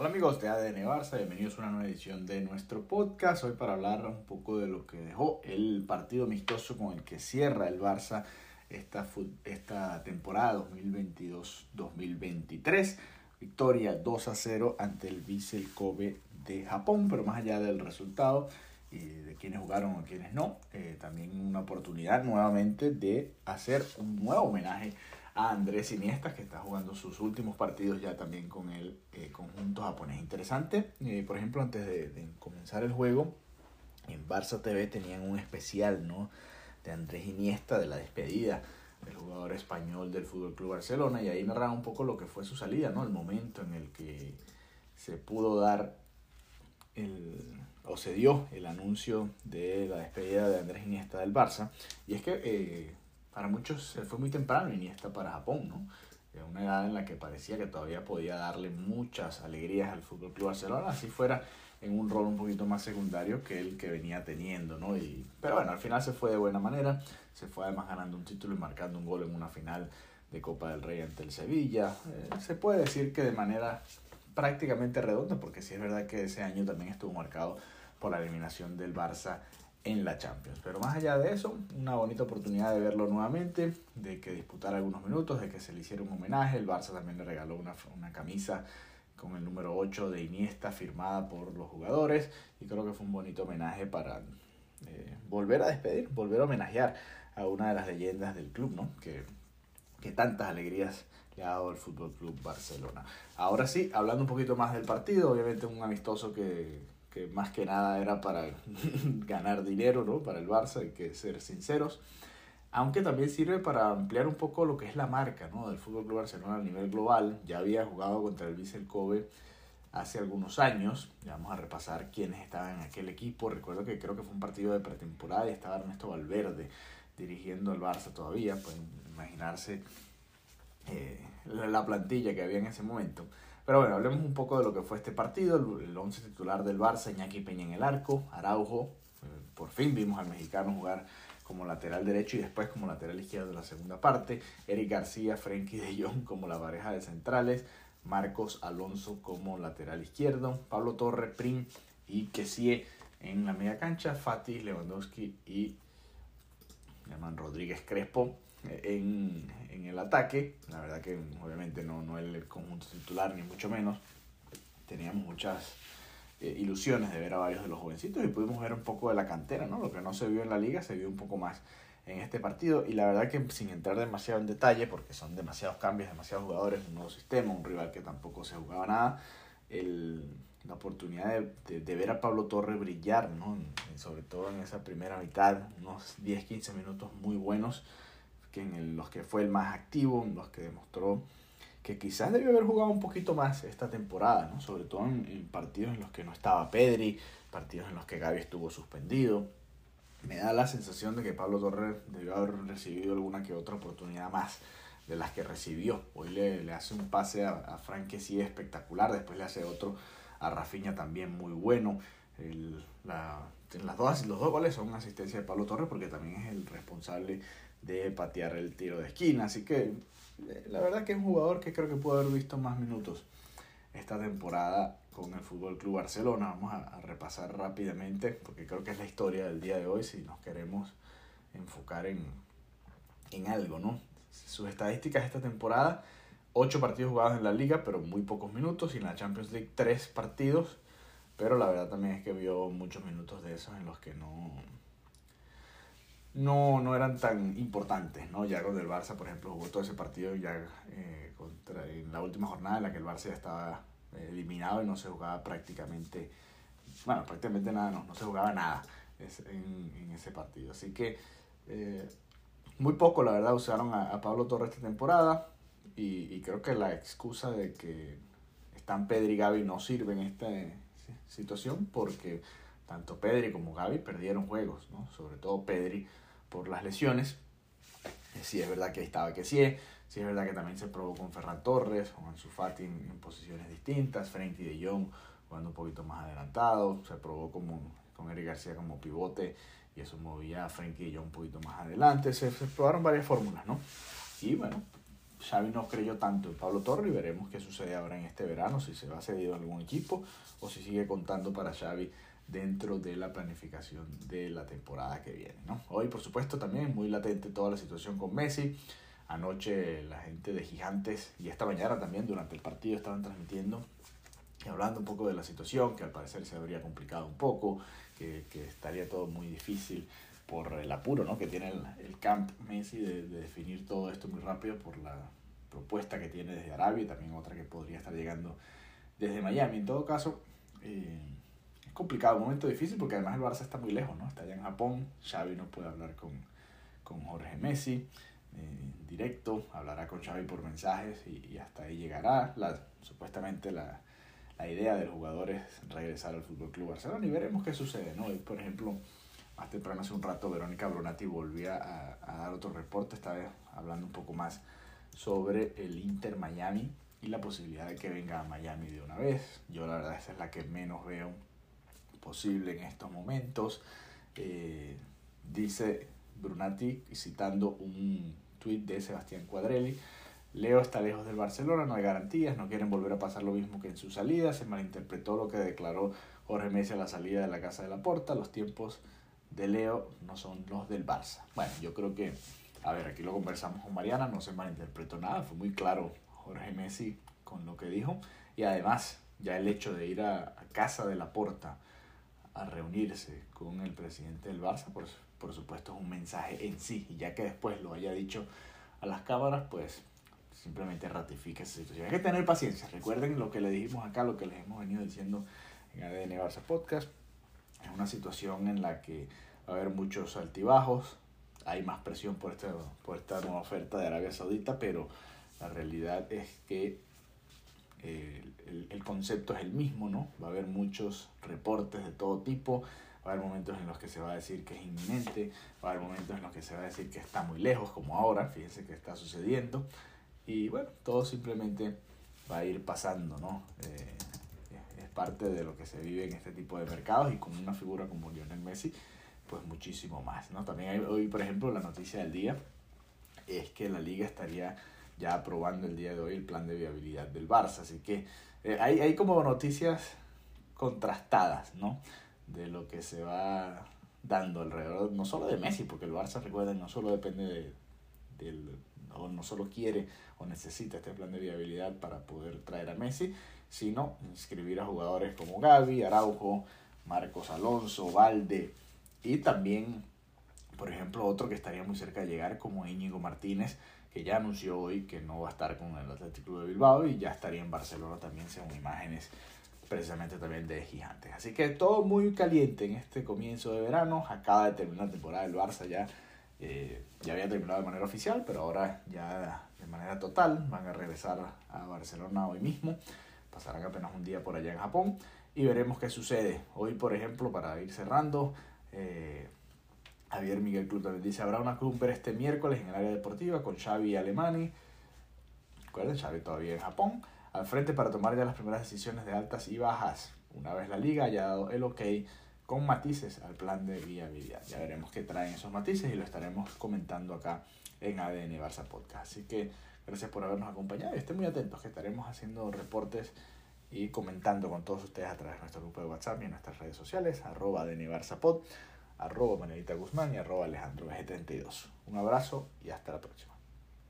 Hola amigos de ADN Barça, bienvenidos a una nueva edición de nuestro podcast. Hoy para hablar un poco de lo que dejó el partido amistoso con el que cierra el Barça esta, esta temporada 2022-2023. Victoria 2 a 0 ante el Vissel Kobe de Japón, pero más allá del resultado y de quienes jugaron o quienes no, eh, también una oportunidad nuevamente de hacer un nuevo homenaje a Andrés Iniesta, que está jugando sus últimos partidos ya también con el eh, conjunto japonés. Interesante, eh, por ejemplo, antes de, comenzar el juego, en Barça TV tenían un especial ¿no? de Andrés Iniesta, de la despedida del jugador español del Fútbol Club Barcelona, y ahí narraba un poco lo que fue su salida, ¿no? el momento en el que se pudo dar el, o se dio el anuncio de la despedida de Andrés Iniesta del Barça. Y es que eh, para muchos fue muy temprano Iniesta para Japón, ¿no? En una edad en la que parecía que todavía podía darle muchas alegrías al Fútbol Club Barcelona, así fuera en un rol un poquito más secundario que el que venía teniendo, ¿no? Y, pero bueno, al final se fue de buena manera, se fue además ganando un título y marcando un gol en una final de Copa del Rey ante el Sevilla. Eh, se puede decir que de manera prácticamente redonda, porque sí es verdad que ese año también estuvo marcado por la eliminación del Barça en la Champions. Pero más allá de eso, una bonita oportunidad de verlo nuevamente, de que disputara algunos minutos, de que se le hiciera un homenaje. El Barça también le regaló una, una camisa con el número 8 de Iniesta firmada por los jugadores y creo que fue un bonito homenaje para eh, volver a despedir, volver a homenajear a una de las leyendas del club, ¿no? Que, que tantas alegrías le ha dado el Fútbol Club Barcelona. Ahora sí, hablando un poquito más del partido, obviamente un amistoso que, que más que nada era para ganar dinero, ¿no? Para el Barça, hay que ser sinceros. Aunque también sirve para ampliar un poco lo que es la marca, ¿no? Del Fútbol Club Barcelona a nivel global. Ya había jugado contra el Vissel Kobe hace algunos años. Ya vamos a repasar quiénes estaban en aquel equipo. Recuerdo que creo que fue un partido de pretemporada y estaba Ernesto Valverde dirigiendo al Barça todavía. Pueden imaginarse eh, la plantilla que había en ese momento. Pero bueno, hablemos un poco de lo que fue este partido. El, once titular del Barça, Iñaki Peña en el arco, Araujo. Eh, por fin vimos al mexicano jugar como lateral derecho y después como lateral izquierdo de la segunda parte. Eric García, Frenkie de Jong como la pareja de centrales. Marcos Alonso como lateral izquierdo. Pablo Torre, Prim y Kessie en la media cancha. Fatih, Lewandowski y Germán Rodríguez Crespo en, en, el ataque. La verdad que obviamente no, no el conjunto titular, ni mucho menos. Teníamos muchas eh, ilusiones de ver a varios de los jovencitos y pudimos ver un poco de la cantera, ¿no? Lo que no se vio en la liga se vio un poco más en este partido y la verdad que sin entrar demasiado en detalle, porque son demasiados cambios, demasiados jugadores, un nuevo sistema, un rival que tampoco se jugaba nada, el, la oportunidad de, de, ver a Pablo Torre brillar, ¿no? sobre todo en esa primera mitad, unos 10-15 minutos muy buenos que en los que fue el más activo, en los que demostró que quizás debió haber jugado un poquito más esta temporada, ¿no? sobre todo en, partidos en los que no estaba Pedri, partidos en los que Gaby estuvo suspendido. Me da la sensación de que Pablo Torres debió haber recibido alguna que otra oportunidad más de las que recibió. Hoy le, le hace un pase a, a Frank que sí espectacular, después le hace otro a Rafinha también muy bueno. El, la, las dos, los dos goles son asistencia de Pablo Torres porque también es el responsable de patear el tiro de esquina. Así que eh, la verdad que es un jugador que creo que puede haber visto más minutos esta temporada con el Fútbol Club Barcelona. Vamos a, repasar rápidamente porque creo que es la historia del día de hoy si nos queremos enfocar en, en algo, ¿no? Sus estadísticas esta temporada, 8 partidos jugados en la liga, pero muy pocos minutos, y en la Champions League 3 partidos, pero la verdad también es que vio muchos minutos de esos en los que no, no, no eran tan importantes, ¿no? Ya con el Barça, por ejemplo, jugó todo ese partido ya eh, contra, en la última jornada en la que el Barça ya estaba eh, eliminado y no se jugaba prácticamente, bueno, prácticamente nada, no, no se jugaba nada en, ese partido. Así que eh, muy poco, la verdad, usaron a, Pablo Torres esta temporada y, y, creo que la excusa de que están Pedri y Gaby no sirve en esta situación porque tanto Pedri como Gaby perdieron juegos, ¿no? sobre todo Pedri por las lesiones. Eh, sí es verdad que estaba que sí, sí es verdad que también se probó con Ferran Torres, con Ansu Fati en, posiciones distintas, Frenkie de Jong jugando un poquito más adelantado, se probó como, con Eric García como pivote y eso movía a Frenkie de Jong un poquito más adelante, se, se probaron varias fórmulas, ¿no? Y bueno, Xavi no creyó tanto en Pablo Torre y veremos qué sucede ahora en este verano, si se va a cedido a algún equipo o si sigue contando para Xavi dentro de la planificación de la temporada que viene. ¿no? Hoy, por supuesto, también muy latente toda la situación con Messi. Anoche la gente de Gigantes y esta mañana también durante el partido estaban transmitiendo y hablando un poco de la situación, que al parecer se habría complicado un poco, que, que estaría todo muy difícil por el apuro ¿no? que tiene el, el camp Messi de, de, definir todo esto muy rápido por la propuesta que tiene desde Arabia y también otra que podría estar llegando desde Miami. En todo caso, eh, es complicado, un momento difícil porque además el Barça está muy lejos, ¿no? Está allá en Japón, Xavi no puede hablar con, con Jorge Messi eh, directo, hablará con Xavi por mensajes y, hasta ahí llegará. La, supuestamente la, la idea del jugador es regresar al Fútbol Club Barcelona y veremos qué sucede, ¿no? Por ejemplo, más temprano hace un rato Verónica Brunati volvía a, dar otro reporte, esta vez hablando un poco más sobre el Inter Miami y la posibilidad de que venga a Miami de una vez. Yo la verdad esa es la que menos veo posible en estos momentos. Eh, dice Brunati, citando un tuit de Sebastián Cuadrelli, Leo está lejos del Barcelona, no hay garantías, no quieren volver a pasar lo mismo que en su salida, se malinterpretó lo que declaró Jorge Messi a la salida de la Casa de la Porta, los tiempos de Leo no son los del Barça. Bueno, yo creo que, a ver, aquí lo conversamos con Mariana, no se malinterpretó nada, fue muy claro Jorge Messi con lo que dijo y además ya el hecho de ir a, casa de la Porta a reunirse con el presidente del Barça, por, por supuesto es un mensaje en sí, y ya que después lo haya dicho a las cámaras, pues simplemente ratifica esa situación. Hay que tener paciencia, recuerden lo que le dijimos acá, lo que les hemos venido diciendo en ADN Barça Podcast, es una situación en la que va a haber muchos altibajos, hay más presión por esta, por esta nueva oferta de Arabia Saudita, pero la realidad es que eh, el, el, concepto es el mismo, ¿no? Va a haber muchos reportes de todo tipo, va a haber momentos en los que se va a decir que es inminente, va a haber momentos en los que se va a decir que está muy lejos, como ahora, fíjense que está sucediendo, y bueno, todo simplemente va a ir pasando, ¿no? Eh, parte de lo que se vive en este tipo de mercados y con una figura como Lionel Messi, pues muchísimo más, ¿no? También hoy, por ejemplo, la noticia del día es que la liga estaría ya aprobando el día de hoy el plan de viabilidad del Barça. Así que eh, hay, hay como noticias contrastadas, ¿no? De lo que se va dando alrededor, no solo de Messi, porque el Barça, recuerden, no solo depende de, del, o no solo quiere o necesita este plan de viabilidad para poder traer a Messi, sino inscribir a jugadores como Gaby, Araujo, Marcos Alonso, Valde y también, por ejemplo, otro que estaría muy cerca de llegar como Íñigo Martínez, que ya anunció hoy que no va a estar con el Atlético de Bilbao y ya estaría en Barcelona también según imágenes precisamente también de gigantes. Así que todo muy caliente en este comienzo de verano. Acaba de terminar la temporada del Barça ya. Eh, ya había terminado de manera oficial, pero ahora ya de manera total van a regresar a Barcelona hoy mismo. Pasarán apenas un día por allá en Japón y veremos qué sucede. Hoy, por ejemplo, para ir cerrando, eh, Javier Miguel Club también dice, habrá una cumbre este miércoles en el área deportiva con Xavi y Alemani. Recuerden, Xavi todavía en Japón. Al frente para tomar ya las primeras decisiones de altas y bajas. Una vez la liga haya dado el ok con matices al plan de viabilidad. Ya veremos qué traen esos matices y lo estaremos comentando acá en ADN Barça Podcast. Así que gracias por habernos acompañado y estén muy atentos que estaremos haciendo reportes y comentando con todos ustedes a través de nuestro grupo de WhatsApp y en nuestras redes sociales, arroba ADN Barça Pod arroba Manuelita Guzmán y arroba Alejandro 32 Un abrazo y hasta la próxima.